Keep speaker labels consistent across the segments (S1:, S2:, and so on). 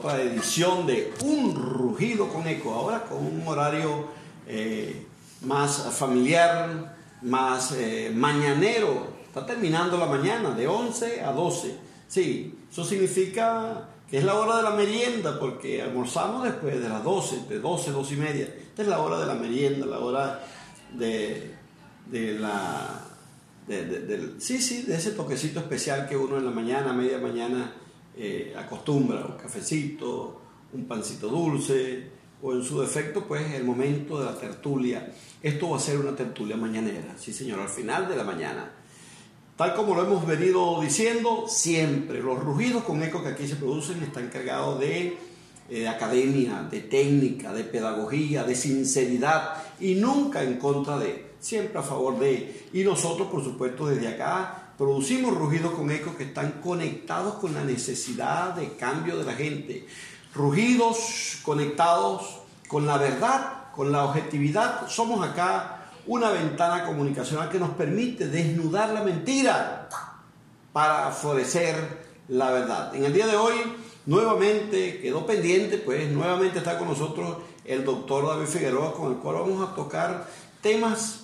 S1: otra edición de Un Rugido con Eco, ahora con un horario eh, más familiar, más eh, mañanero. Está terminando la mañana, de 11 a 12. Sí, eso significa que es la hora de la merienda, porque almorzamos después de las 12, de 12, 12 y media. Esta es la hora de la merienda, la hora de, de la... sí, sí, de ese toquecito especial que uno en la mañana, media mañana, eh, acostumbra, un cafecito, un pancito dulce, o en su defecto, pues el momento de la tertulia. Esto va a ser una tertulia mañanera, sí señor, al final de la mañana. Tal como lo hemos venido diciendo, siempre los rugidos con eco que aquí se producen están cargados de, eh, academia, de técnica, de pedagogía, de sinceridad y nunca en contra de, siempre a favor de. Y nosotros, por supuesto, desde acá producimos rugidos con eco que están conectados con la necesidad de cambio de la gente. Rugidos conectados con la verdad, con la objetividad. Somos acá una ventana comunicacional que nos permite desnudar la mentira para florecer la verdad. En el día de hoy, nuevamente quedó pendiente, pues nuevamente está con nosotros el doctor David Figueroa, con el cual vamos a tocar temas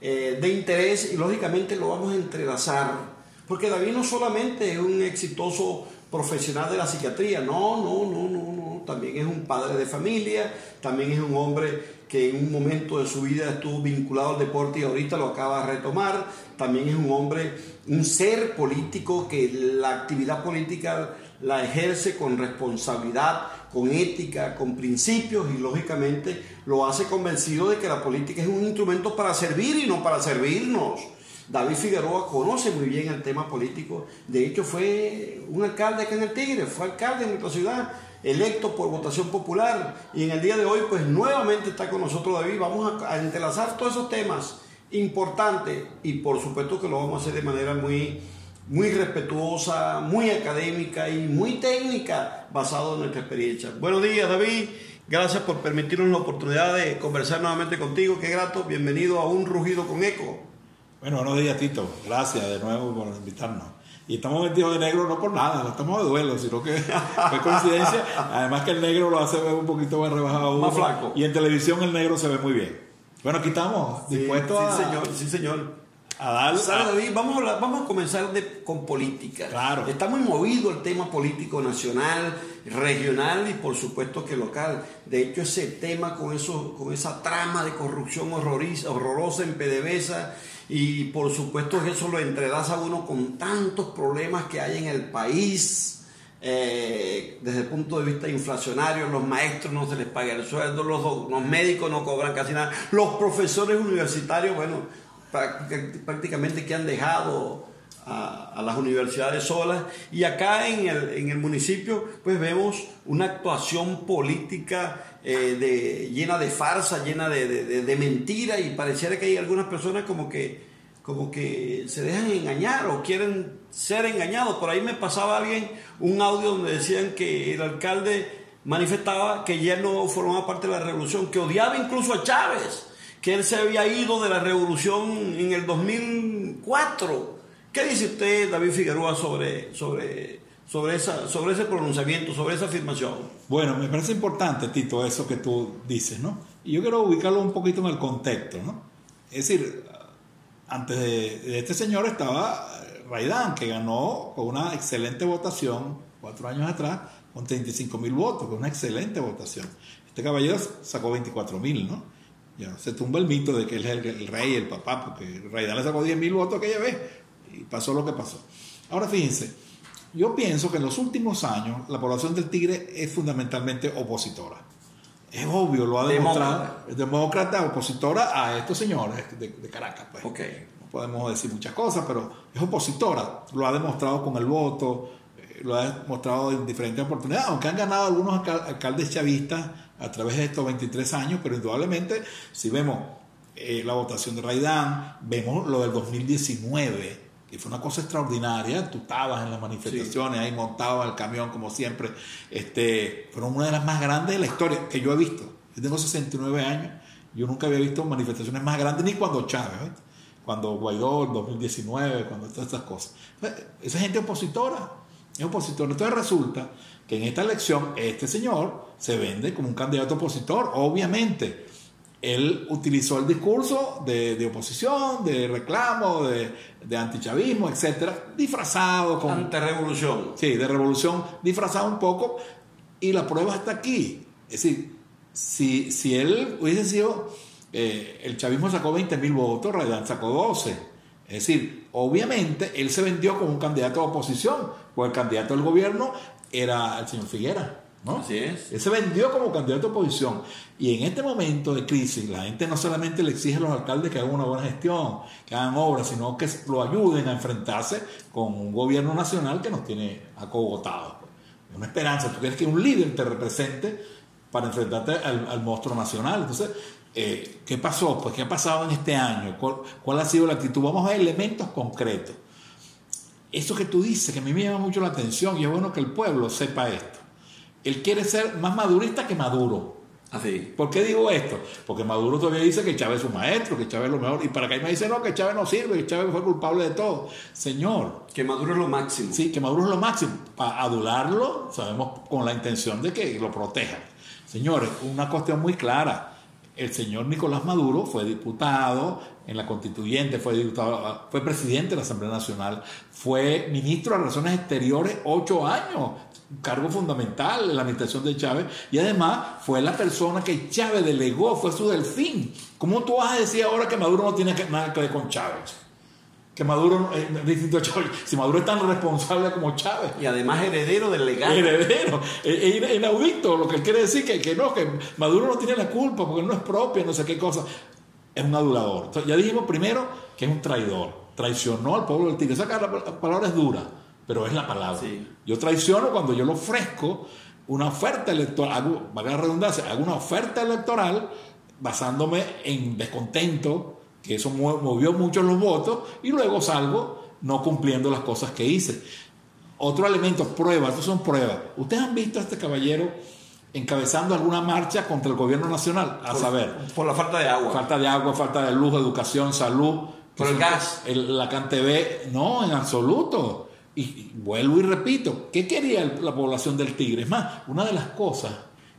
S1: eh, de interés y lógicamente lo vamos a entrelazar, porque David no solamente es un exitoso profesional de la psiquiatría, no, no, no, no, no, también es un padre de familia, también es un hombre que en un momento de su vida estuvo vinculado al deporte y ahorita lo acaba de retomar. También es un hombre, un ser político que la actividad política la ejerce con responsabilidad, con ética, con principios y lógicamente lo hace convencido de que la política es un instrumento para servir y no para servirnos. David Figueroa conoce muy bien el tema político, de hecho fue un alcalde acá en el Tigre, fue alcalde en nuestra ciudad electo por votación popular. Y en el día de hoy, pues nuevamente está con nosotros David. Vamos a, entrelazar todos esos temas importantes y por supuesto que lo vamos a hacer de manera muy, muy respetuosa, muy académica y muy técnica, basado en nuestra experiencia. Buenos días, David. Gracias por permitirnos la oportunidad de conversar nuevamente contigo. Qué grato. Bienvenido a Un Rugido con Eco.
S2: Bueno, buenos días, Tito. Gracias de nuevo por invitarnos. Y estamos vestidos de negro no por nada, no estamos de duelo, sino que fue coincidencia. Además que el negro lo hace ver un poquito más rebajado.
S1: Más flaco.
S2: Y en televisión el negro se ve muy bien. Bueno, aquí estamos, dispuestos
S1: a... Sí, señor, sí, señor.
S2: A
S1: David? Vamos a, vamos a comenzar con política.
S2: Claro.
S1: Está muy movido el tema político nacional, regional y por supuesto que local. De hecho, ese tema con, eso, con esa trama de corrupción horrorosa en PDVSA y por supuesto que eso lo entrelaza uno con tantos problemas que hay en el país. Eh, desde el punto de vista inflacionario, los maestros no se les paga el sueldo, los, los médicos no cobran casi nada, los profesores universitarios, bueno, prácticamente que han dejado a, las universidades solas. Y acá en el, en el municipio, pues vemos una actuación política eh, de, llena de farsa, llena de, de, mentira y pareciera que hay algunas personas como que, como que se dejan engañar o quieren ser engañados. Por ahí me pasaba alguien un audio donde decían que el alcalde manifestaba que ya no formaba parte de la revolución, que odiaba incluso a Chávez, que él se había ido de la revolución en el 2004. ¿Qué dice usted, David Figueroa, sobre, sobre sobre, esa, sobre ese pronunciamiento, sobre esa afirmación?
S2: Bueno, me parece importante, Tito, eso que tú dices, ¿no? Y yo quiero ubicarlo un poquito en el contexto, ¿no? Es decir, antes de, este señor estaba Raidán, que ganó con una excelente votación, cuatro años atrás, con 35 mil votos, con una excelente votación. Este caballero sacó 24 mil, ¿no? Ya se tumba el mito de que él es el, rey, el papá, porque Raidán le sacó 10 mil votos aquella vez y pasó lo que pasó. Ahora fíjense, yo pienso que en los últimos años la población del Tigre es fundamentalmente opositora. Es obvio, lo ha demostrado. Es demócrata, opositora a estos señores de, Caracas. Pues. No podemos decir muchas cosas, pero es opositora. Lo ha demostrado con el voto, eh, lo ha demostrado en diferentes oportunidades, aunque han ganado algunos alcaldes chavistas a través de estos 23 años, pero indudablemente si vemos eh, la votación de Raidán, vemos lo del 2019 que fue una cosa extraordinaria. Tú estabas en las manifestaciones, ahí montado el camión, como siempre. Este, fueron una de las más grandes de la historia que yo he visto. Yo tengo 69 años, yo nunca había visto manifestaciones más grandes, ni cuando Chávez, cuando Guaidó, en 2019, cuando todas estas cosas. Esa gente opositora. Es opositor. Entonces resulta que en esta elección este señor se vende como un candidato opositor, obviamente. Él utilizó el discurso de, oposición, de reclamo, de, de antichavismo, etcétera, disfrazado con.
S1: Anterrevolución.
S2: Sí, de revolución, disfrazado un poco, y la prueba está aquí. Es decir, si, si él hubiese sido. Eh, el chavismo sacó 20 mil votos, Raidán sacó 12. Es decir, obviamente él se vendió como un candidato de oposición, pues el candidato del gobierno era el señor Figuera. ¿no?
S1: Así es.
S2: Él se vendió como candidato de oposición. Y en este momento de crisis, la gente no solamente le exige a los alcaldes que hagan una buena gestión, que hagan obras, sino que lo ayuden a enfrentarse con un gobierno nacional que nos tiene acogotados. Una esperanza. Tú quieres que un líder te represente para enfrentarte al, monstruo nacional. Entonces, eh, ¿qué pasó? Pues, ¿qué ha pasado en este año? ¿Cuál, ¿Cuál ha sido la actitud? Vamos a elementos concretos. Eso que tú dices, que a mí me llama mucho la atención y es bueno que el pueblo sepa esto. Él quiere ser más madurista que Maduro.
S1: Así.
S2: ¿Por qué digo esto? Porque Maduro todavía dice que Chávez es un maestro, que Chávez es lo mejor. Y para que me dice, no, que Chávez no sirve, que Chávez fue culpable de todo. Señor.
S1: Que Maduro es lo máximo.
S2: Sí, que Maduro es lo máximo. Para adularlo, sabemos con la intención de que lo protejan. Señores, una cuestión muy clara. El señor Nicolás Maduro fue diputado en la constituyente, fue, diputado, fue presidente de la Asamblea Nacional, fue ministro de Relaciones Exteriores ocho años, cargo fundamental en la administración de Chávez, y además fue la persona que Chávez delegó, fue su delfín. ¿Cómo tú vas a decir ahora que Maduro no tiene nada que ver con Chávez? Que Maduro eh, distinto a Chávez. Si Maduro es tan responsable como Chávez.
S1: Y además heredero del legado.
S2: Heredero. Es inaudito lo que él quiere decir, que, que no, que Maduro no tiene la culpa porque no es propia, no sé qué cosa. Es un adulador. ya dijimos primero que es un traidor. Traicionó al pueblo del Tigre. Esa palabra es dura, pero es la palabra. Yo traiciono cuando yo le ofrezco una oferta electoral, hago, valga la redundancia, hago una oferta electoral basándome en descontento que eso movió mucho los votos y luego salgo no cumpliendo las cosas que hice. Otro elemento, pruebas, estos son pruebas. ¿Ustedes han visto a este caballero encabezando alguna marcha contra el gobierno nacional? A saber.
S1: Por la falta de agua.
S2: Falta de agua, falta de luz, educación, salud.
S1: Por el gas.
S2: la CanTV, no, en absoluto. Y, vuelvo y repito, ¿qué quería la población del Tigre? Es más, una de las cosas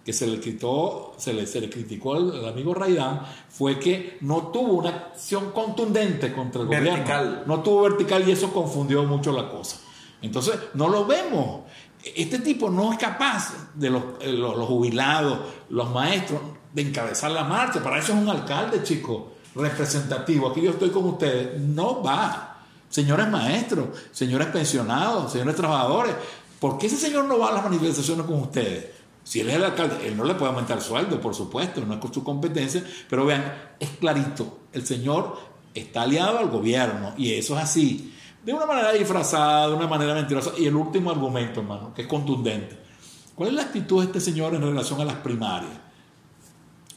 S2: que se le, quitó, se le, se le criticó al, amigo Raidán fue que no tuvo una acción contundente contra el gobierno. No tuvo vertical y eso confundió mucho la cosa. Entonces, no lo vemos. Este tipo no es capaz de los, eh, los, jubilados, los maestros, de encabezar la marcha. Para eso es un alcalde, chico, representativo. Aquí yo estoy con ustedes. No va. Señores maestros, señores pensionados, señores trabajadores, ¿por qué ese señor no va a las manifestaciones con ustedes? Si él es el alcalde, él no le puede aumentar el sueldo, por supuesto, no es con su competencia, pero vean, es clarito, el señor está aliado al gobierno y eso es así, de una manera disfrazada, de una manera mentirosa. Y el último argumento, hermano, que es contundente. ¿Cuál es la actitud de este señor en relación a las primarias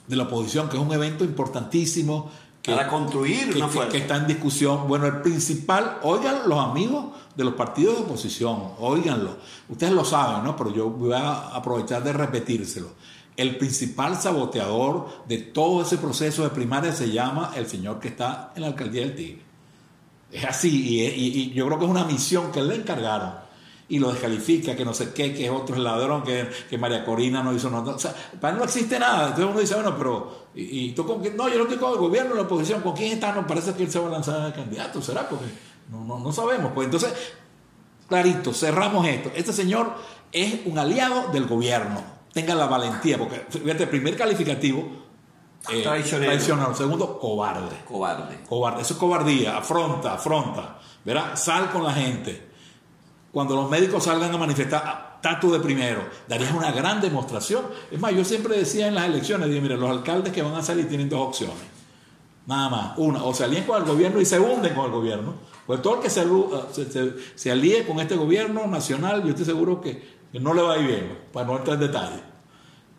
S2: de la oposición, que es un evento importantísimo?
S1: Que, Para construir
S2: una que, que está en discusión. Bueno, el principal, oigan los amigos de los partidos de oposición, oíganlo, ustedes lo saben, ¿no? Pero yo voy a aprovechar de repetírselo. El principal saboteador de todo ese proceso de primaria se llama el señor que está en la alcaldía del Tigre. Es así, y, yo creo que es una misión que le encargaron y lo descalifica, que no sé qué, que es otro ladrón, que, que María Corina no hizo nada. O sea, para él no existe nada. Entonces uno dice, bueno, pero, ¿y, tú con quién? No, yo no estoy con el gobierno, la oposición, ¿con quién está? No parece que él se va a lanzar de candidato, ¿será? Porque no, no, no sabemos. Pues entonces, clarito, cerramos esto. Este señor es un aliado del gobierno. Tenga la valentía, porque fíjate, el primer calificativo.
S1: Eh, traicionero.
S2: Segundo, cobarde.
S1: Cobarde.
S2: Cobarde. Eso es cobardía. Afronta, afronta. Verá, sal con la gente. Cuando los médicos salgan a manifestar, tatu de primero. Darías una gran demostración. Es más, yo siempre decía en las elecciones, dije, mire, los alcaldes que van a salir tienen dos opciones Nada más. Una, o se alíen con el gobierno y se hunden con el gobierno. Pues todo el que se, se, alíe con este gobierno nacional, yo estoy seguro que, no le va a ir bien, para no entrar en detalle.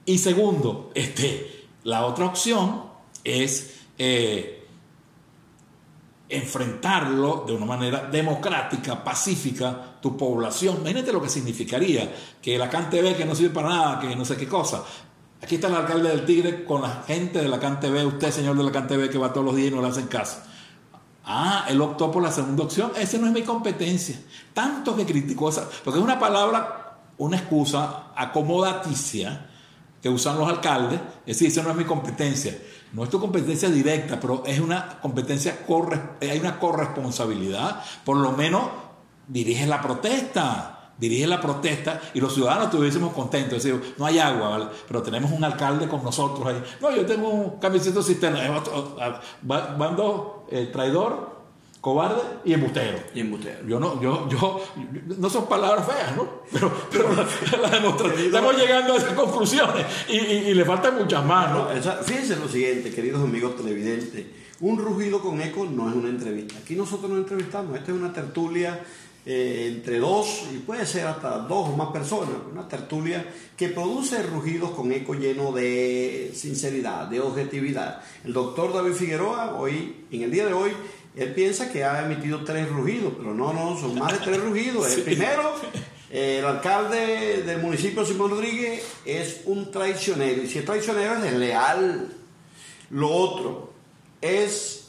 S2: Y segundo, este, la otra opción es eh, enfrentarlo de una manera democrática, pacífica, tu población. Imagínate lo que significaría que la CanTV que no sirve para nada, que no sé qué cosa, Aquí está el alcalde del Tigre con la gente de la CanTV, usted señor de la CanTV que va todos los días y no le hacen caso. Ah, él optó por la segunda opción. Esa no es mi competencia. Tanto que criticó esa, porque es una palabra, una excusa acomodaticia que usan los alcaldes. Es decir, esa no es mi competencia. No es tu competencia directa, pero es una competencia, hay una corresponsabilidad. Por lo menos dirige la protesta dirige la protesta y los ciudadanos estuviésemos contentos. Es decir, no hay agua, pero tenemos un alcalde con nosotros ahí. No, yo tengo un camiseta cisterna. Van dos, eh, traidor, cobarde y embustero.
S1: Y embustero.
S2: Yo no, yo, yo, no son palabras feas, ¿no? Pero, pero la, demostración. Estamos llegando a esas conclusiones y, y, le faltan muchas más, ¿no?
S1: fíjense lo siguiente, queridos amigos televidentes. Un rugido con eco no es una entrevista. Aquí nosotros nos entrevistamos. Esta es una tertulia eh, entre dos y puede ser hasta dos o más personas, una tertulia que produce rugidos con eco lleno de sinceridad, de objetividad. El doctor David Figueroa, hoy, en el día de hoy, él piensa que ha emitido tres rugidos, pero no, no, son más de tres rugidos. El primero, el alcalde del municipio, Simón Rodríguez, es un traicionero, y si es traicionero es desleal. Lo otro es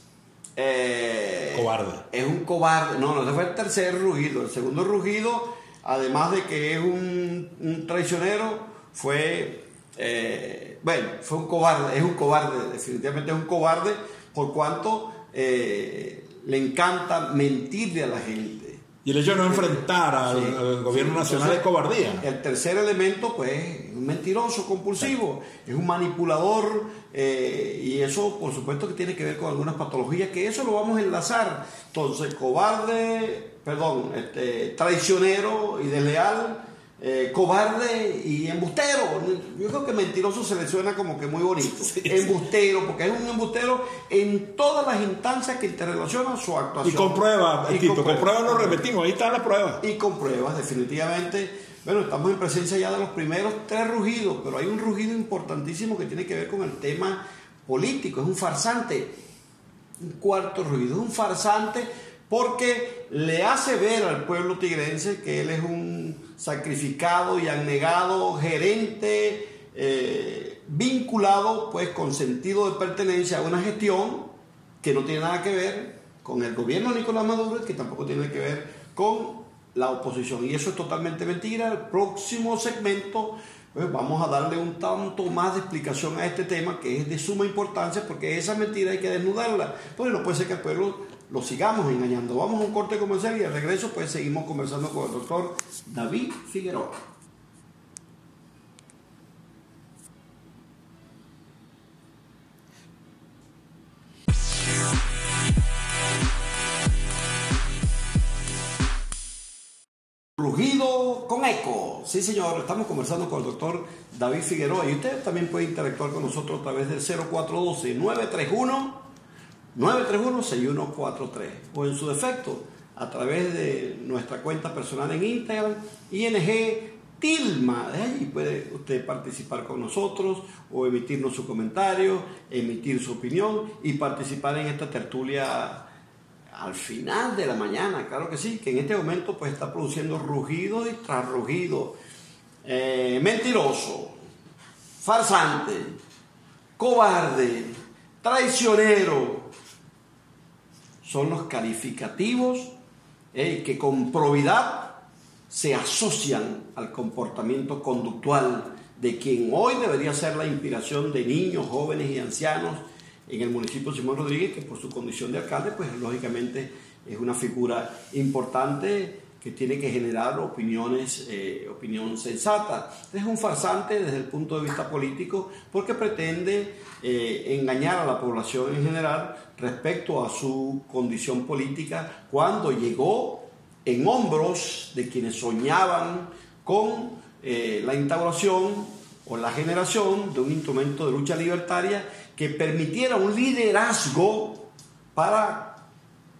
S2: eh, cobarde.
S1: Es un cobarde. No, no, ese fue el tercer rugido. El segundo rugido, además de que es un, traicionero, fue. Eh, bueno, fue un cobarde. Es un cobarde, definitivamente es un cobarde, por cuanto eh, le encanta mentirle a la gente.
S2: Y el hecho de no enfrentar al, gobierno nacional es cobardía.
S1: El tercer elemento, pues, es un mentiroso compulsivo, es un manipulador, eh, y eso, por supuesto, que tiene que ver con algunas patologías, que eso lo vamos a enlazar. Entonces, cobarde, perdón, este, traicionero y desleal, eh, cobarde y embustero. Yo creo que mentiroso se le suena como que muy bonito. embustero, porque es un embustero en todas las instancias que interrelacionan su actuación.
S2: Y con pruebas, y con, pruebas lo repetimos, ahí está la prueba.
S1: Y con pruebas, definitivamente. Bueno, estamos en presencia ya de los primeros tres rugidos, pero hay un rugido importantísimo que tiene que ver con el tema político, es un farsante. Un cuarto rugido, es un farsante porque le hace ver al pueblo tigrense que él es un sacrificado y anegado gerente eh, vinculado pues con sentido de pertenencia a una gestión que no tiene nada que ver con el gobierno de Nicolás Maduro que tampoco tiene que ver con la oposición. Y eso es totalmente mentira. El próximo segmento pues vamos a darle un tanto más de explicación a este tema que es de suma importancia porque esa mentira hay que desnudarla. Porque no puede ser que el pueblo lo sigamos engañando. Vamos a un corte comercial y al regreso pues seguimos conversando con el doctor David Figueroa. Rugido con eco. Sí, señor, estamos conversando con el doctor David Figueroa y usted también puede interactuar con nosotros a través del 0412 931 931-6143 o en su defecto a través de nuestra cuenta personal en Instagram, ING Tilma. De ahí puede usted participar con nosotros o emitirnos su comentario, emitir su opinión y participar en esta tertulia al final de la mañana, claro que sí, que en este momento pues está produciendo rugido y tras rugido, eh, mentiroso, farsante, cobarde, traicionero, son los calificativos eh, que con probidad se asocian al comportamiento conductual de quien hoy debería ser la inspiración de niños, jóvenes y ancianos en el municipio de Simón Rodríguez, que por su condición de alcalde, pues lógicamente es una figura importante que tiene que generar opiniones, eh, opinión sensata. Es un farsante desde el punto de vista político porque pretende eh, engañar a la población en general respecto a su condición política cuando llegó en hombros de quienes soñaban con eh, la instauración o la generación de un instrumento de lucha libertaria que permitiera un liderazgo para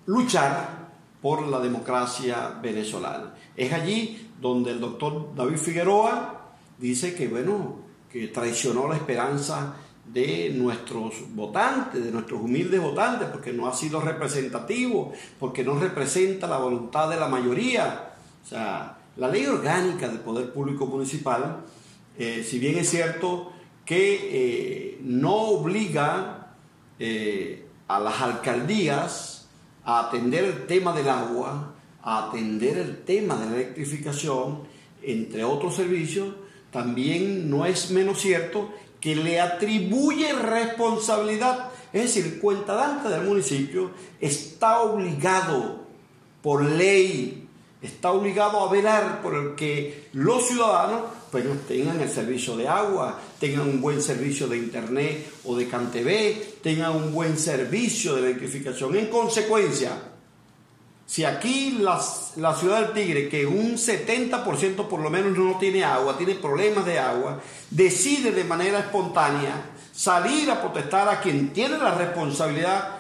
S1: luchar por la democracia venezolana. Es allí donde el doctor David Figueroa dice que, bueno, que traicionó la esperanza de nuestros votantes, de nuestros humildes votantes, porque no ha sido representativo, porque no representa la voluntad de la mayoría. O sea, la ley orgánica del Poder Público Municipal, eh, si bien es cierto que eh, no obliga eh, a las alcaldías a atender el tema del agua, a atender el tema de la electrificación, entre otros servicios, también no es menos cierto que le atribuye responsabilidad. Es decir, el cuentadante del municipio está obligado por ley, está obligado a velar por el que los ciudadanos pues, tengan el servicio de agua, tengan un buen servicio de internet o de CanTV, tengan un buen servicio de electrificación. En consecuencia, si aquí la ciudad del Tigre, que un 70% por lo menos no tiene agua, tiene problemas de agua, decide de manera espontánea salir a protestar a quien tiene la responsabilidad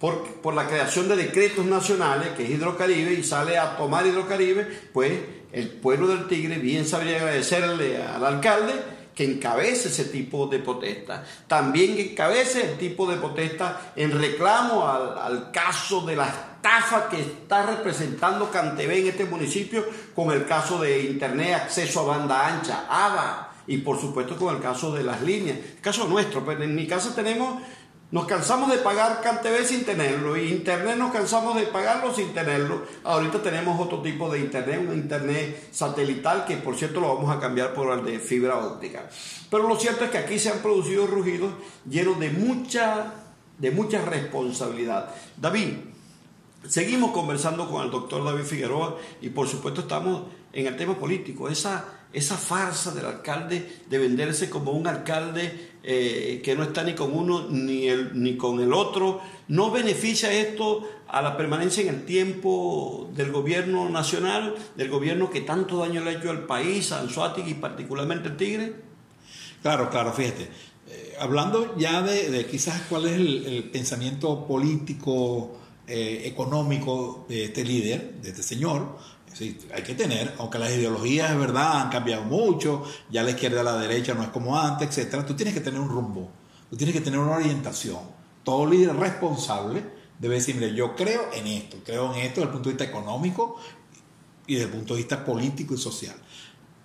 S1: por, por, la creación de decretos nacionales, que es Hidrocaribe, y sale a tomar Hidrocaribe, pues el pueblo del Tigre bien sabría agradecerle al alcalde que encabece ese tipo de protesta. También que encabece el tipo de protesta en reclamo al, al caso de la estafa que está representando Cantebé en este municipio con el caso de Internet, acceso a banda ancha, ABA, y por supuesto con el caso de las líneas. El caso nuestro, pero pues, en mi casa tenemos nos cansamos de pagar CanTV sin tenerlo y Internet nos cansamos de pagarlo sin tenerlo. Ahorita tenemos otro tipo de Internet, un Internet satelital que por cierto lo vamos a cambiar por el de fibra óptica. Pero lo cierto es que aquí se han producido rugidos llenos de mucha, de mucha responsabilidad. David, seguimos conversando con el doctor David Figueroa y por supuesto estamos en el tema político. Esa, esa farsa del alcalde de venderse como un alcalde eh, que no está ni con uno ni, el, ni con el otro. ¿No beneficia esto a la permanencia en el tiempo del gobierno nacional, del gobierno que tanto daño le ha hecho al país, a Anzuategui y particularmente al Tigre?
S2: Claro, claro, fíjate. Eh, hablando ya de, quizás cuál es el, pensamiento político, eh, económico de este líder, de este señor, Sí, hay que tener, aunque las ideologías es verdad han cambiado mucho, ya la izquierda y la derecha no es como antes, etcétera. Tú tienes que tener un rumbo, tú tienes que tener una orientación. Todo líder responsable debe decir, mire, yo creo en esto, creo en esto desde el punto de vista económico y desde el punto de vista político y social.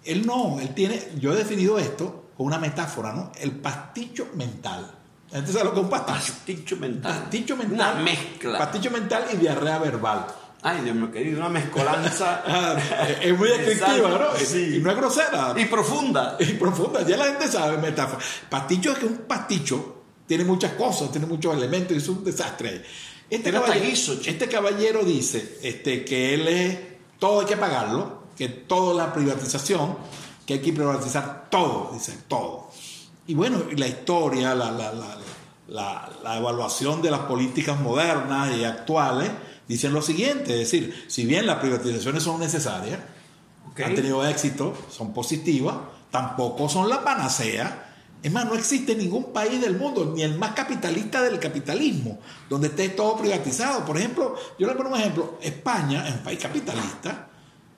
S2: Él no, él tiene, yo he definido esto con una metáfora, ¿no? El pasticho mental. La gente sabe lo que es un pasticho.
S1: Pasticho mental.
S2: Pasticho mental.
S1: Una mezcla.
S2: Pasticho mental y diarrea verbal.
S1: Ay, Dios mío querido, una mezcolanza.
S2: Ah, es muy descriptiva, ¿no?
S1: Sí.
S2: Y no es grosera.
S1: Y profunda.
S2: Y profunda, ya la gente sabe metáfora. Pasticho es que un pasticho tiene muchas cosas, tiene muchos elementos y es un desastre. Este, caballero, este caballero dice este, que él es, todo hay que pagarlo, que toda la privatización, que hay que privatizar todo, dice, todo. Y bueno, la historia, la, la, la, la evaluación de las políticas modernas y actuales, dicen lo siguiente, es decir, si bien las privatizaciones son necesarias, han tenido éxito, son positivas, tampoco son la panacea. Es más, no existe ningún país del mundo, ni el más capitalista del capitalismo, donde esté todo privatizado. Por ejemplo, yo le pongo un ejemplo, España es un país capitalista,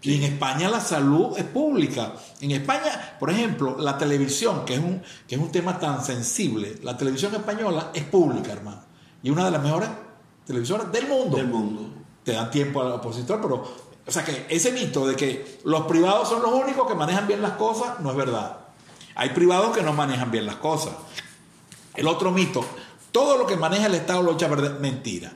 S2: y en España la salud es pública. En España, por ejemplo, la televisión, que es un, que es un tema tan sensible, la televisión española es pública, hermano. Y una de las mejores televisoras del mundo.
S1: Del mundo.
S2: Te dan tiempo al opositor, pero, o sea que ese mito de que los privados son los únicos que manejan bien las cosas, no es verdad. Hay privados que no manejan bien las cosas. El otro mito, todo lo que maneja el Estado lo echa a perder, mentira.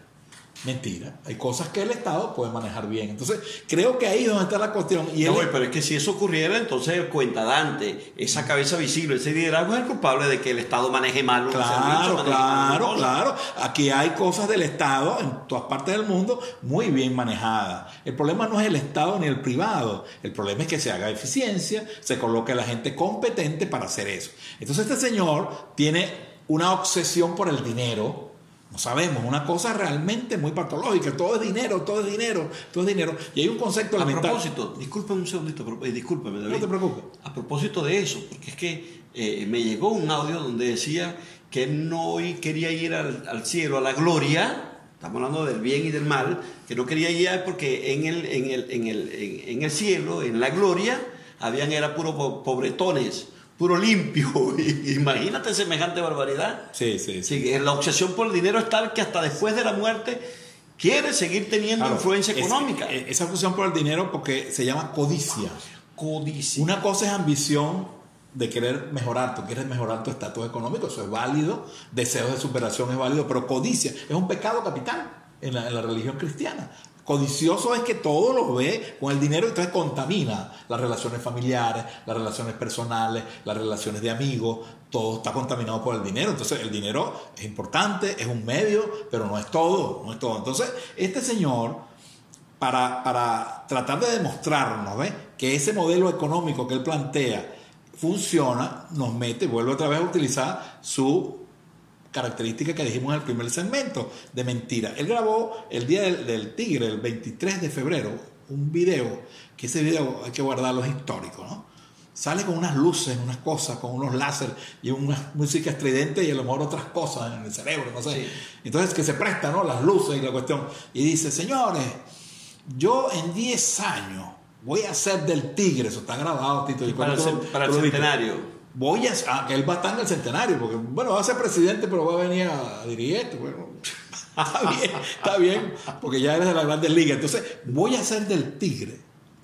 S2: Mentira. Hay cosas que el Estado puede manejar bien. Entonces, creo que ahí es donde está la cuestión.
S1: Y no, pero es que si eso ocurriera, entonces el cuenta Dante, esa cabeza visible, ese liderazgo es el culpable de que el Estado maneje mal
S2: Claro, claro, claro. Aquí hay cosas del Estado en todas partes del mundo muy bien manejadas. El problema no es el Estado ni el privado. El problema es que se haga eficiencia, se coloque la gente competente para hacer eso. Entonces, este señor tiene una obsesión por el dinero no sabemos, una cosa realmente muy patológica. Todo es dinero, todo es dinero, todo es dinero. Y hay un concepto
S1: A propósito, discúlpame un segundito, eh, discúlpame, David.
S2: No te preocupes.
S1: A propósito de eso, porque es que eh, me llegó un audio donde decía que no quería ir al, cielo, a la gloria, estamos hablando del bien y del mal, que no quería ir porque en el, en el, en el, en el cielo, en la gloria, habían era puro pobretones puro limpio. Imagínate semejante barbaridad.
S2: Sí, sí, sí.
S1: La obsesión por el dinero es tal que hasta después de la muerte quiere seguir teniendo influencia económica.
S2: Eh, esa obsesión por el dinero porque se llama codicia.
S1: Codicia.
S2: Una cosa es ambición de querer mejorar, tú quieres mejorar tu estatus económico, eso es válido, deseos de superación es válido, pero codicia es un pecado capital. en la, en la religión cristiana. Codicioso es que todo lo ve con el dinero y entonces contamina las relaciones familiares, las relaciones personales, las relaciones de amigos, todo está contaminado por el dinero. Entonces el dinero es importante, es un medio, pero no es todo, no es todo. Entonces este señor, para, para tratar de demostrarnos ¿ve? que ese modelo económico que él plantea funciona, nos mete, vuelve otra vez a utilizar su característica que dijimos en el primer segmento, de mentira. Él grabó el día del, tigre, el 23 de febrero, un video, que ese video hay que guardarlo, es histórico, ¿no? Sale con unas luces, unas cosas, con unos láser y una música estridente y a lo mejor otras cosas en el cerebro, no sé. Entonces que se presta, ¿no? Las luces y la cuestión. Y dice, señores, yo en 10 años voy a ser del tigre, eso está grabado, Tito.
S1: Y para, el, para el centenario
S2: voy a, ah, él va a estar en el centenario, porque bueno, va a ser presidente, pero va a venir a, dirigir esto. Bueno, está bien, está bien, porque ya eres de la Grandes Ligas. Entonces, voy a ser del Tigre,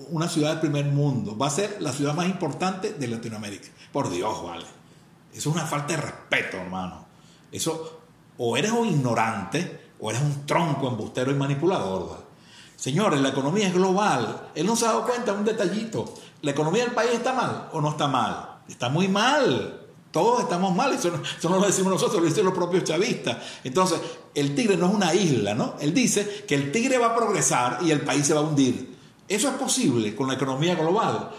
S2: una ciudad del primer mundo. Va a ser la ciudad más importante de Latinoamérica. Por Dios, vale. Eso es una falta de respeto, hermano. Eso, o eres un ignorante, o eres un tronco embustero y manipulador, ¿vale? Señores, la economía es global. Él no se ha dado cuenta, un detallito. ¿La economía del país está mal o no está mal? Está muy mal. Todos estamos mal, eso no, no, lo decimos nosotros, lo dicen los propios chavistas. Entonces, el tigre no es una isla, ¿no? Él dice que el tigre va a progresar y el país se va a hundir. Eso es posible con la economía global.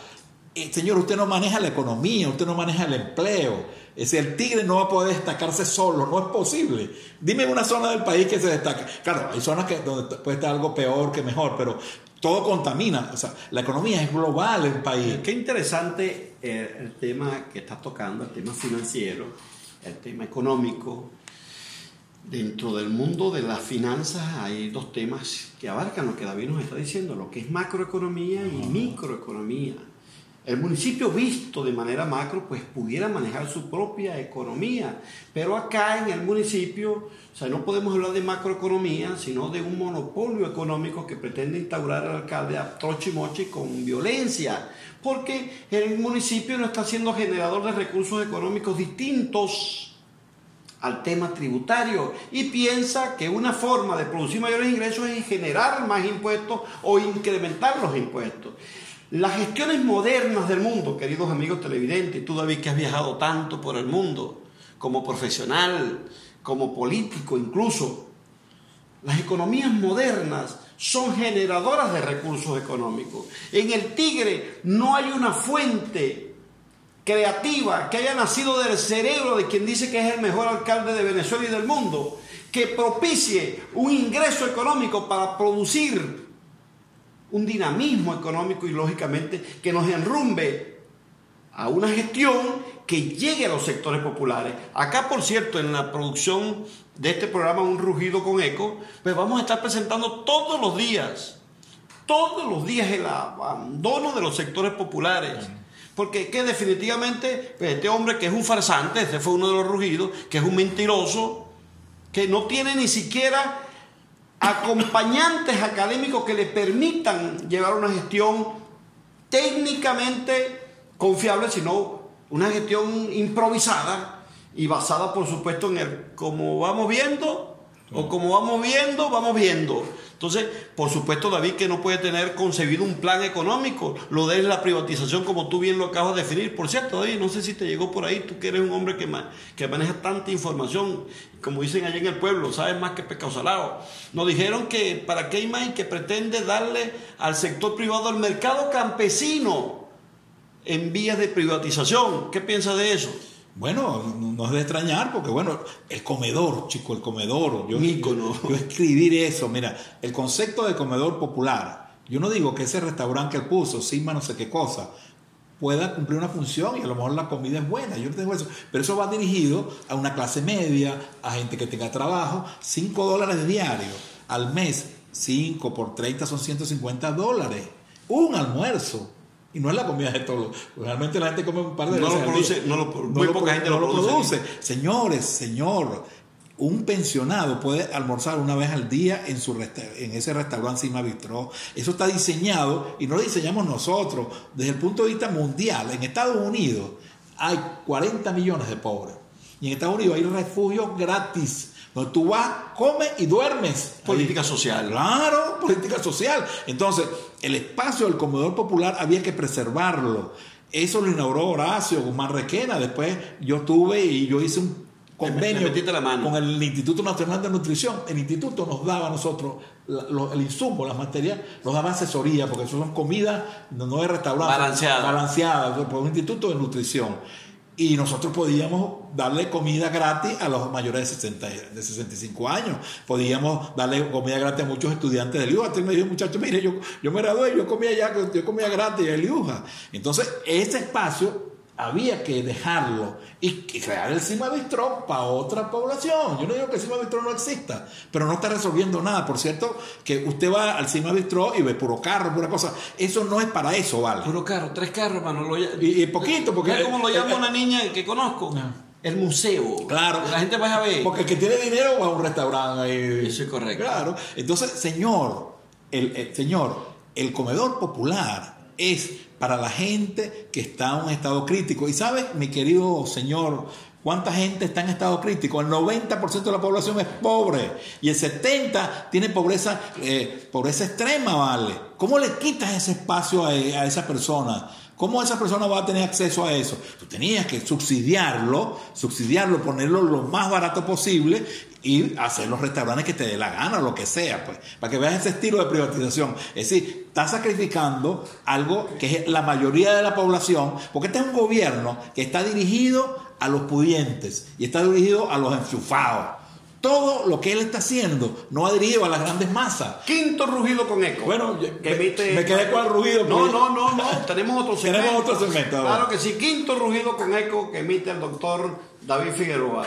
S2: Eh, señor, usted no maneja la economía, usted no maneja el empleo. Es el tigre no va a poder destacarse solo, no es posible. Dime una zona del país que se destaque. Claro, hay zonas que, donde puede estar algo peor que mejor, pero todo contamina. O sea, la economía es global en el país.
S1: Qué interesante eh, el tema que estás tocando, el tema financiero, el tema económico. Dentro del mundo de las finanzas hay dos temas que abarcan lo que David nos está diciendo, lo que es macroeconomía y microeconomía. El municipio visto de manera macro pues pudiera manejar su propia economía, pero acá en el municipio, o sea, no podemos hablar de macroeconomía, sino de un monopolio económico que pretende instaurar el alcalde a trochimoche con violencia, porque el municipio no está siendo generador de recursos económicos distintos al tema tributario y piensa que una forma de producir mayores ingresos es generar más impuestos o incrementar los impuestos. Las gestiones modernas del mundo, queridos amigos televidentes, tú David que has viajado tanto por el mundo, como profesional, como político incluso, las economías modernas son generadoras de recursos económicos. En el Tigre no hay una fuente creativa que haya nacido del cerebro de quien dice que es el mejor alcalde de Venezuela y del mundo, que propicie un ingreso económico para producir un dinamismo económico y lógicamente que nos enrumbe a una gestión que llegue a los sectores populares. Acá, por cierto, en la producción de este programa Un Rugido con Eco, pues vamos a estar presentando todos los días, todos los días el abandono de los sectores populares. Porque que definitivamente pues, este hombre que es un farsante, este fue uno de los rugidos, que es un mentiroso, que no tiene ni siquiera acompañantes académicos que le permitan llevar una gestión técnicamente confiable, sino una gestión improvisada y basada, por supuesto, en el como vamos viendo o como vamos viendo, vamos viendo. Entonces, por supuesto, David, que no puede tener concebido un plan económico, lo de la privatización, como tú bien lo acabas de definir. Por cierto, David, no sé si te llegó por ahí, tú que eres un hombre que, que maneja tanta información, como dicen allá en el pueblo, sabes más que pescado salado. Nos dijeron que para Keyman que pretende darle al sector privado, al mercado campesino, en vías de privatización. ¿Qué piensas de eso?
S2: Bueno, no es de extrañar porque, bueno, el comedor, chico, el comedor.
S1: Yo, yo,
S2: yo, escribir eso, mira, el concepto de comedor popular. Yo no digo que ese restaurante que él puso, Sigma no sé qué cosa, pueda cumplir una función y a lo mejor la comida es buena, yo tengo eso, pero eso va dirigido a una clase media, a gente que tenga trabajo, 5 dólares diario al mes, 5 por 30 son 150 dólares, un almuerzo. Y no es la comida de todos. Realmente la gente come un par de
S1: no Lo produce, no lo, muy poca gente lo, produce.
S2: Señores, señor, un pensionado puede almorzar una vez al día en, su en ese restaurante Cima Bistró. Eso está diseñado y no lo diseñamos nosotros. Desde el punto de vista mundial, en Estados Unidos hay 40 millones de pobres. Y en Estados Unidos hay refugios gratis donde tú vas, comes y duermes.
S1: Política social.
S2: Claro, política social. Entonces, el espacio del comedor popular había que preservarlo. Eso lo inauguró Horacio Guzmán Requena. Después yo tuve y yo hice un convenio con el Instituto Nacional de Nutrición. El instituto nos daba a nosotros el insumo, las materias, nos daba asesoría, porque eso son comidas, no es restaurante.
S1: Balanceada.
S2: Balanceada, por un instituto de nutrición y nosotros podíamos darle comida gratis a los mayores de, 60, de 65 años. Podíamos darle comida gratis a muchos estudiantes de Liuja. Entonces me dijo, muchacho, mire, yo, yo me gradué, yo comía ya, yo comía gratis en Liuja. Entonces, ese espacio había que dejarlo y crear el Cima Bistró para otra población. Yo no digo que el Cima Bistró no exista, pero no está resolviendo nada. Por cierto, que usted va al Cima Bistró y ve puro carro, pura cosa. Eso no es para eso, ¿vale?
S1: Puro carro, tres carros, hermano.
S2: y, poquito, porque...
S1: Es como lo llama una niña que conozco. Ah. El museo.
S2: Claro.
S1: La gente va a ver.
S2: Porque el que tiene dinero va a un restaurante ahí.
S1: Eso es correcto.
S2: Claro. Entonces, señor, el señor, el comedor popular es para la gente que está en un estado crítico. Y sabes, mi querido señor, ¿cuánta gente está en estado crítico? El 90% de la población es pobre y el 70% tiene pobreza, eh, pobreza extrema, ¿vale? ¿Cómo le quitas ese espacio a, a esa persona? ¿Cómo esa persona va a tener acceso a eso? Tú tenías que subsidiarlo, subsidiarlo, ponerlo lo más barato posible y hacer los restaurantes que te dé la gana lo que sea, pues, para que veas ese estilo de privatización. Es decir, estás sacrificando algo que es la mayoría de la población, porque este es un gobierno que está dirigido a los pudientes y está dirigido a los enchufados. Todo lo que él está haciendo no ha dirigido a las grandes masas.
S1: Quinto rugido con eco.
S2: Bueno, me, quedé con el rugido.
S1: No, no, no, no. Tenemos otro
S2: segmento. Tenemos otro segmento.
S1: Claro que sí. Quinto rugido con eco que emite el doctor David Figueroa.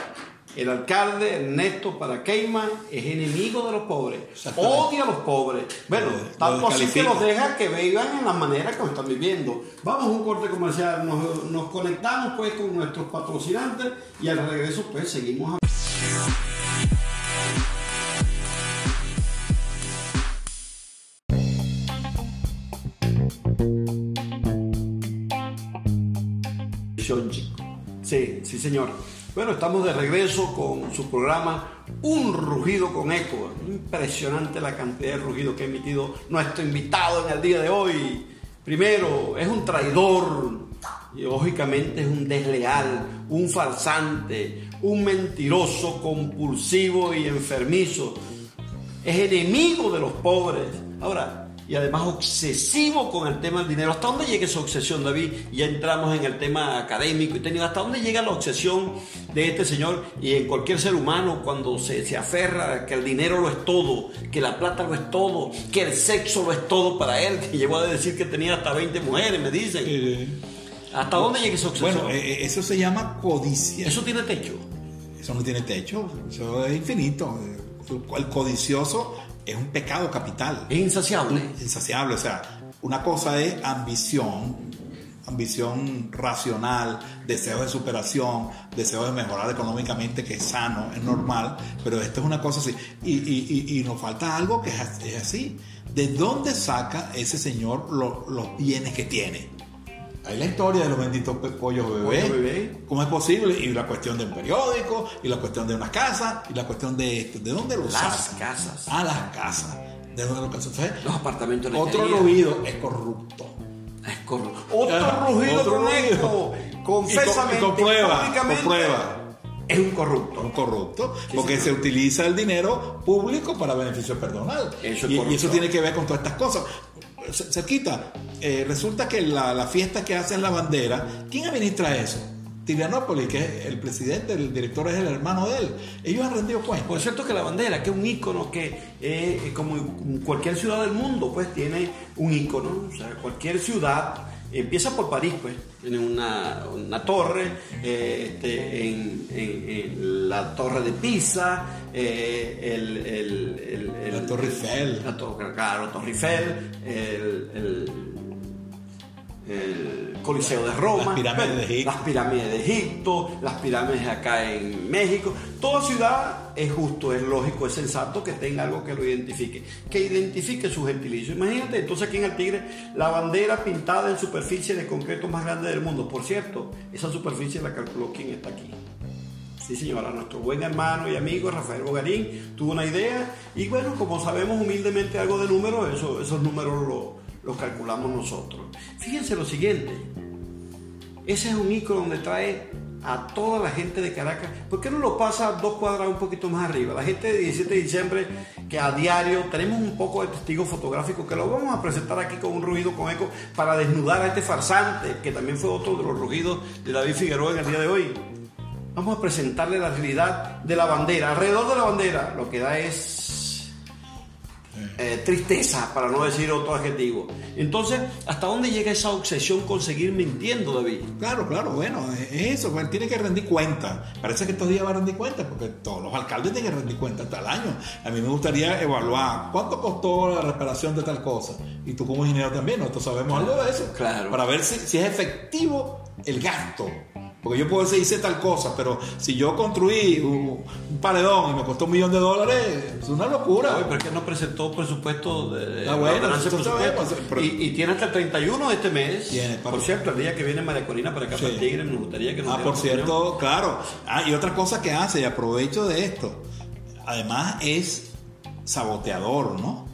S1: El alcalde Ernesto Paraqueima es enemigo de los pobres, odia a los pobres. Bueno, tanto así que los deja que vivan en la manera que están viviendo. Vamos a un corte comercial, nos, conectamos pues con nuestros patrocinantes y al regreso pues seguimos. Sí, sí señor. Bueno, estamos de regreso con su programa Un rugido con eco. Impresionante la cantidad de rugido que ha emitido nuestro invitado en el día de hoy. Primero, es un traidor, y lógicamente es un desleal, un farsante, un mentiroso, compulsivo y enfermizo. Es enemigo de los pobres. Ahora, y además obsesivo con el tema del dinero. ¿Hasta dónde llega esa obsesión, David? Ya entramos en el tema académico y técnico. ¿Hasta dónde llega la obsesión de este señor y en cualquier ser humano cuando se, se aferra que el dinero lo es todo, que la plata lo es todo, que el sexo lo es todo para él? Que llegó a decir que tenía hasta 20 mujeres, me dicen. ¿Hasta dónde llega esa obsesión?
S2: Bueno, eh, eh, eso se llama codicia.
S1: ¿Eso tiene techo?
S2: Eso no tiene techo, eso es infinito. El codicioso es un pecado capital.
S1: Es insaciable.
S2: Insaciable, o sea, una cosa es ambición, ambición racional, deseo de superación, deseo de mejorar económicamente, que es sano, es normal, pero esto es una cosa así. Y, nos falta algo que es así. ¿De dónde saca ese señor los bienes que tiene? Hay la historia de los benditos pollos bebés. Bebé. ¿Cómo es posible? Y la cuestión de un periódico, y la cuestión de una casa, y la cuestión de esto. ¿De dónde los
S1: Las casas.
S2: Ah, las casas. ¿De dónde los casas?
S1: Los apartamentos.
S2: Otro ruido es corrupto.
S1: Es corrupto. Otro ruido otro ruido. Confesamente.
S2: con, prueba. Con prueba.
S1: Es un corrupto.
S2: Un corrupto, porque se utiliza el dinero público para beneficio personal.
S1: Eso
S2: y, y, eso tiene que ver con todas estas cosas cerquita, eh, resulta que la, fiesta que hacen la bandera, ¿quién administra eso? Tirianópolis, que es el presidente, el director es el hermano de él. Ellos han rendido cuenta.
S1: Por cierto que la bandera, que es un ícono que, eh, como cualquier ciudad del mundo, pues tiene un ícono. O sea, cualquier ciudad Empieza por París, pues. Tiene una, torre, eh, este, la torre de Pisa, eh, el,
S2: la Torre Eiffel.
S1: La torre, claro, Torre Eiffel, el el Coliseo de Roma,
S2: las pirámides de Egipto,
S1: las pirámides de Egipto, las pirámides acá en México. Toda ciudad es justo, es lógico, es sensato que tenga algo que lo identifique, que identifique su gentilicio. Imagínate entonces aquí en el Tigre la bandera pintada en superficie de concreto más grande del mundo. Por cierto, esa superficie la calculó quien está aquí. Sí, señora, nuestro buen hermano y amigo Rafael Bogarín tuvo una idea y bueno, como sabemos humildemente algo de números, eso, esos números los calculamos nosotros. Fíjense lo siguiente, ese es un icono donde trae a toda la gente de Caracas. ¿Por qué no lo pasa dos cuadras un poquito más arriba? La gente de 17 de diciembre, que a diario tenemos un poco de testigo fotográfico, que lo vamos a presentar aquí con un rugido con eco para desnudar a este farsante, que también fue otro de los rugidos de David Figueroa en el día de hoy. Vamos a presentarle la realidad de la bandera. Alrededor de la bandera lo que da es eh, tristeza, para no decir otro adjetivo. Entonces, ¿hasta dónde llega esa obsesión con seguir mintiendo, David?
S2: Claro, claro, bueno, es eso, pues, tiene que rendir cuenta. Parece que estos días va a rendir cuenta, porque todos los alcaldes tienen que rendir cuenta hasta el año. A mí me gustaría evaluar cuánto costó la reparación de tal cosa. Y tú como ingeniero también, nosotros sabemos algo de eso.
S1: Claro.
S2: Para ver si, si es efectivo el gasto porque yo puedo decir, hice tal cosa, pero si yo construí un, paredón y me costó un millón de dólares, es una locura.
S1: Oye, pero es que no presentó presupuesto de,
S2: ah, bueno,
S1: y, y, tiene hasta el 31 de este mes. Tiene, por cierto, el día que viene María Corina para acá para Tigre, nos gustaría que nos
S2: Ah, por cierto, claro. Ah, y otra cosa que hace, y aprovecho de esto, además es saboteador, ¿no?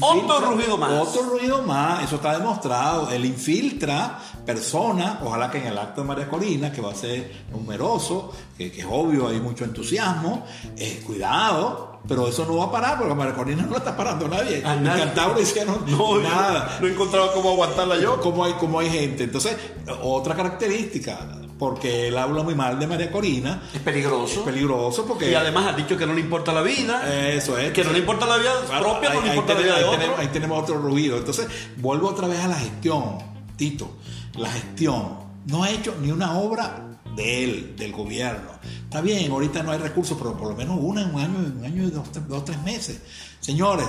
S1: Otro ruido más.
S2: Otro ruido más, eso está demostrado. Él infiltra personas, ojalá que en el acto de María Corina, que va a ser numeroso, que, es obvio, hay mucho entusiasmo, eh, cuidado, pero eso no va a parar porque María Corina no está parando nadie.
S1: A nadie.
S2: En Cantabria no, nada.
S1: No, he encontrado cómo aguantarla yo.
S2: Como hay, como hay gente. Entonces, otra característica, porque él habla muy mal de María Corina.
S1: Es peligroso.
S2: Es peligroso porque...
S1: Y además ha dicho que no le importa la vida.
S2: Eso es.
S1: Que no le importa la vida propia, no le importa la vida de
S2: otro. ahí tenemos otro ruido. Entonces, vuelvo otra vez a la gestión, Tito. La gestión. No ha hecho ni una obra de él, del gobierno. Está bien, ahorita no hay recursos, pero por lo menos una en un año, un año y dos, dos, tres meses. Señores,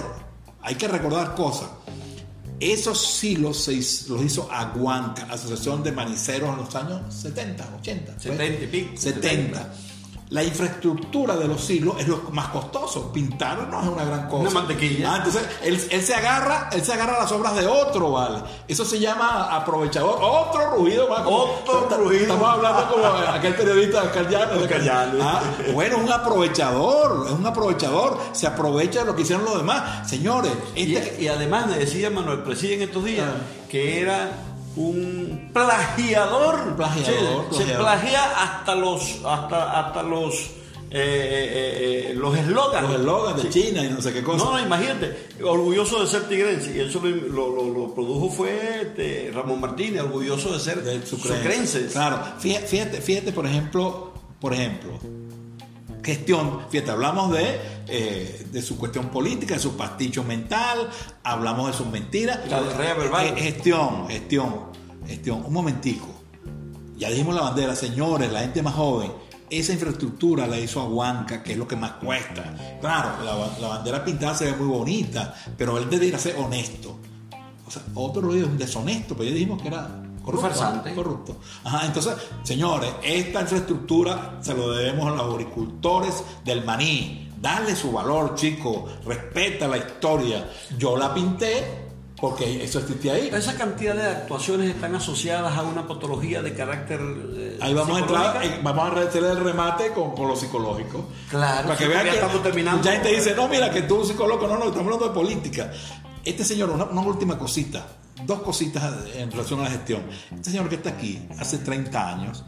S2: hay que recordar cosas. Esos silos se los hizo Aguanca, Asociación de Maniceros en los años 70, 80.
S1: 70 y pico.
S2: 70 la infraestructura de los silos es lo más costoso. Pintar no es una gran cosa.
S1: Una mantequilla.
S2: Ah, entonces él, se agarra, él se agarra las obras de otro, ¿vale? Eso se llama aprovechador. Otro ruido más.
S1: otro ruido.
S2: Estamos hablando como aquel periodista Callano.
S1: Ah,
S2: bueno, un aprovechador, es un aprovechador. Se aprovecha de lo que hicieron los demás. Señores.
S1: Este y, además decía Manuel Presidio en estos días ah. que era un plagiador.
S2: plagiador,
S1: se, plagia hasta los hasta hasta los eh, eh, eh, los eslogans.
S2: Los eslogans de China y no sé qué cosa.
S1: No, imagínate, orgulloso de ser tigrense. Y eso lo, lo, produjo fue este, Ramón Martínez, orgulloso de ser de sucrense.
S2: Claro, fíjate, fíjate, por ejemplo, por ejemplo, gestión, fíjate, hablamos de, eh, de su cuestión política, de su pasticho mental, hablamos de sus mentiras.
S1: La verbal.
S2: Eh, gestión, gestión, gestión. Un momentico. Ya dijimos la bandera, señores, la gente más joven. Esa infraestructura la hizo Aguanca, que es lo que más cuesta. Claro, la, bandera pintada se ve muy bonita, pero él debería ser honesto. O sea, otro ruido es un deshonesto, pero ya dijimos que era
S1: Corrupto.
S2: Corrupto. Ajá, entonces, señores, esta infraestructura se lo debemos a los agricultores del maní. Dale su valor, chico. Respeta la historia. Yo la pinté porque eso existía ahí.
S1: Esa cantidad de actuaciones están asociadas a una patología de carácter.
S2: Eh, ahí vamos a entrar, vamos a hacer el remate con, con, lo psicológico.
S1: Claro,
S2: para que vean que estamos terminando. Ya gente dice, no, mira, que tú psicólogo, no, no, estamos hablando de política. Este señor, una última cosita dos cositas en relación a la gestión. Este señor que está aquí hace 30 años,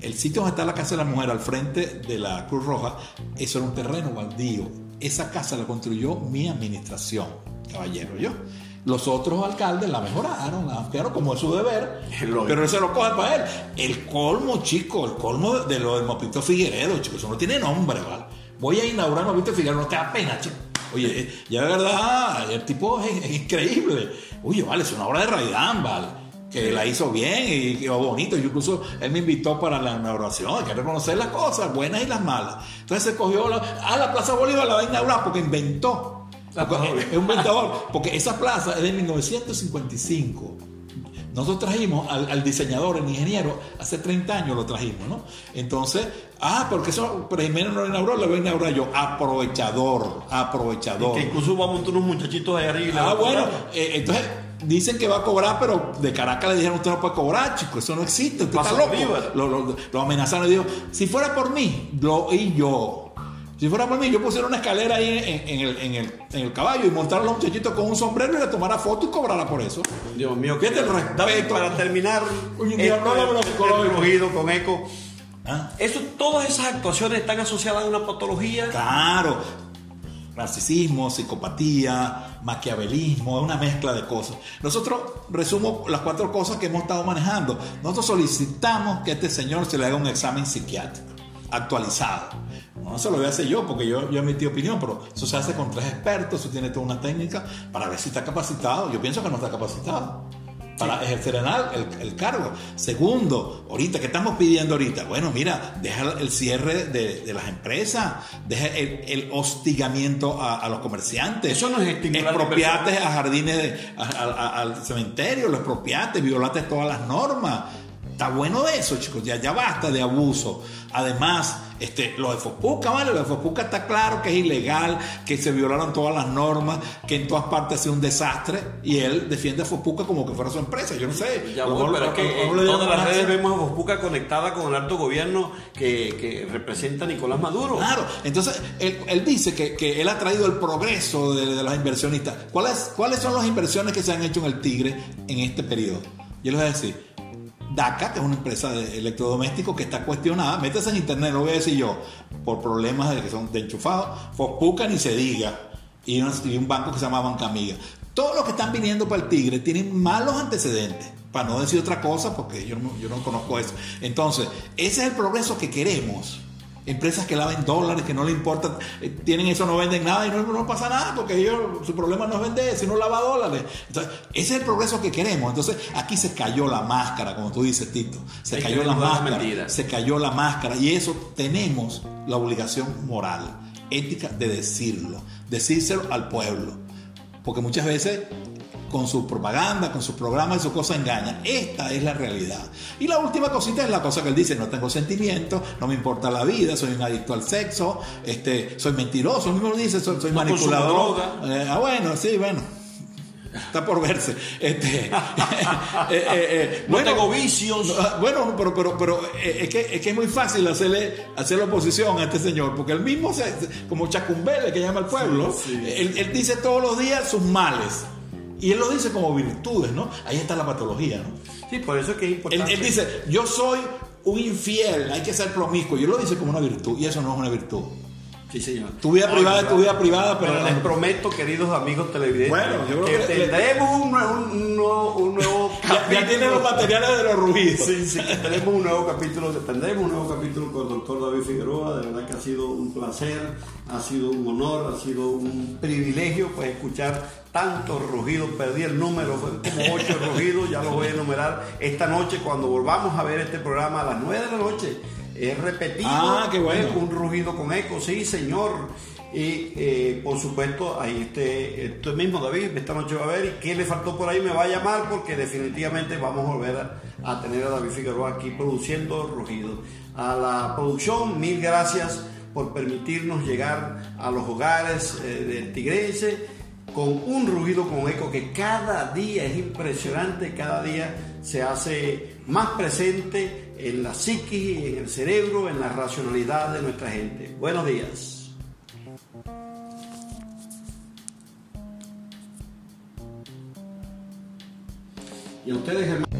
S2: el sitio donde está la Casa de la Mujer al frente de la Cruz Roja, eso era un terreno baldío. Esa casa la construyó mi administración, caballero, yo. Los otros alcaldes la mejoraron, la ampliaron como es su deber, pero eso lo coge para él. El colmo, chico, el colmo de lo del Mopito Figueredo, chico, eso no tiene nombre, ¿vale? Voy a inaugurar Mopito Figueredo, no te da pena, chico. Oye, eh, ya de verdad, el tipo es increíble Oye, vale, es una obra de Raidán, vale. Que la hizo bien y quedó bonito. Yo incluso él me invitó para la inauguración. Hay que reconocer las cosas, buenas y las malas. Entonces se cogió la, a la Plaza Bolívar la va a inaugurar porque inventó. es un inventador. Porque esa plaza es de 1955. Nosotros trajimos al, diseñador, el ingeniero, hace 30 años lo trajimos, ¿no? Entonces, ah, porque eso primero no lo inauguró, lo voy a inaugurar yo. Aprovechador, aprovechador.
S1: que incluso vamos a montar unos muchachitos de arriba.
S2: Ah, bueno, eh, entonces dicen que va a cobrar, pero de Caracas le dijeron, usted no puede cobrar, chico, eso no existe, usted está loco. Lo, lo- lo amenazaron y dijo, si fuera por mí, lo y yo. Si fuera por mí, yo pusiera una escalera ahí en, en el, en el- en el caballo y montar a los muchachitos con un sombrero y le tomara foto y cobrara por eso.
S1: Dios mío,
S2: el
S1: Dame-
S2: respeto.
S1: Para terminar, con eco.
S2: ¿Ah?
S1: Eso, todas esas actuaciones están asociadas a una patología.
S2: Claro, narcisismo, psicopatía, maquiavelismo, es una mezcla de cosas. Nosotros resumo las cuatro cosas que hemos estado manejando. Nosotros solicitamos que a este señor se le haga un examen psiquiátrico actualizado. No se lo voy a hacer yo porque yo, yo emití opinión, pero eso se hace con tres expertos, eso tiene toda una técnica para ver si está capacitado. Yo pienso que no está capacitado para ejercer el, el- cargo. Segundo, ahorita, ¿qué estamos pidiendo ahorita? Bueno, mira, deja el cierre de, de las empresas, deja el, el hostigamiento a, a los comerciantes.
S1: Eso no es estimular
S2: Expropiaste a jardines, de- a- a- a- al cementerio, lo expropiaste, violaste todas las normas. Está bueno eso, chicos, ya, ya basta de abuso. Además, este, lo de Fopuca, ¿vale? Lo de Fopuca está claro que es ilegal, que se violaron todas las normas, que en todas partes ha sido un desastre, y él defiende a Fopuca como que fuera su empresa. Yo no sé.
S1: Ya
S2: lo mejor-
S1: pero es que en todas las redes vemos a Bospuca conectada con el alto gobierno que, que representa a Nicolás Maduro.
S2: Claro, entonces él, él dice que, que él ha traído el progreso de, de los inversionistas. ¿Cuáles, ¿Cuáles son las inversiones que se han hecho en el Tigre en este periodo? Yo les voy a decir, DACA, que es una empresa de electrodomésticos que está cuestionada, métese en internet, lo voy a decir yo, por problemas de que son de enchufados, Fospuca ni se diga, y un, banco que se llama Banca Amiga. Todos los que están viniendo para el Tigre tienen malos antecedentes, para no decir otra cosa, porque yo yo no conozco eso. Entonces, ese es el progreso que queremos. Empresas que laven dólares, que no le importa, eh, tienen eso, no venden nada y no, no pasa nada porque ellos, su problema no es vender, sino lava dólares. Entonces, ese es el progreso que queremos. Entonces, aquí se cayó la máscara, como tú dices, Tito. Se
S1: Hay
S2: cayó la máscara.
S1: mentira.
S2: Se cayó la máscara y eso tenemos la obligación moral, ética de decirlo, decírselo al pueblo. Porque muchas veces con su propaganda, con sus programas y sus cosas engañan. Esta es la realidad. Y la última cosita es la cosa que él dice, no tengo sentimientos, no me importa la vida, soy un adicto al sexo, este, soy mentiroso, él mismo dice, soy, soy
S1: No consumo
S2: manipulador. Eh, ah, bueno, sí, bueno. Está por verse. Este, eh, eh, eh,
S1: No tengo vicios.
S2: ah, Bueno, pero, pero, pero es, que, es que es muy fácil hacerle, hacerle oposición a este señor, porque él mismo, se, se- como Chacumbele, que llama al pueblo,
S1: Sí, sí.
S2: Él, él dice todos los días sus males. Y él lo dice como virtudes, ¿no? Ahí está la patología, ¿no?
S1: Sí, por eso es que es
S2: Él,
S1: importante.
S2: él dice, yo soy un infiel, hay que ser promiscuo. Y él lo dice como una virtud, y eso no es una virtud.
S1: Sí, señor.
S2: Tu vida
S1: Ay,
S2: privada tu vida privada, pero...
S1: Pero les prometo, queridos amigos televidentes,
S2: Bueno, yo creo
S1: que, tendremos un, nuevo- un nuevo, un nuevo
S2: Ya, ya
S1: capítulo.
S2: tiene los materiales de los rugidos.
S1: Sí, sí, que tenemos un nuevo capítulo, tendremos un nuevo capítulo con el doctor David Figueroa, de verdad que ha sido un placer, ha sido un honor, ha sido un privilegio pues escuchar tantos rugidos, perdí el número, fue como ocho rugidos, ya los voy a enumerar esta noche cuando volvamos a ver este programa a las nueve de la noche. Es repetido,
S2: Ah, qué bueno.
S1: es un rugido con eco, sí señor. Y eh, por supuesto, ahí este, esto mismo David, esta noche va a ver y qué le faltó por ahí me va a llamar porque definitivamente vamos a volver a, a tener a David Figueroa aquí produciendo rugidos. A la producción, mil gracias por permitirnos llegar a los hogares eh, del tigrense con un rugido con eco que cada día es impresionante, cada día se hace más presente en la psiquis en el cerebro, en la racionalidad de nuestra gente. Buenos días. Y a ustedes, hermanos.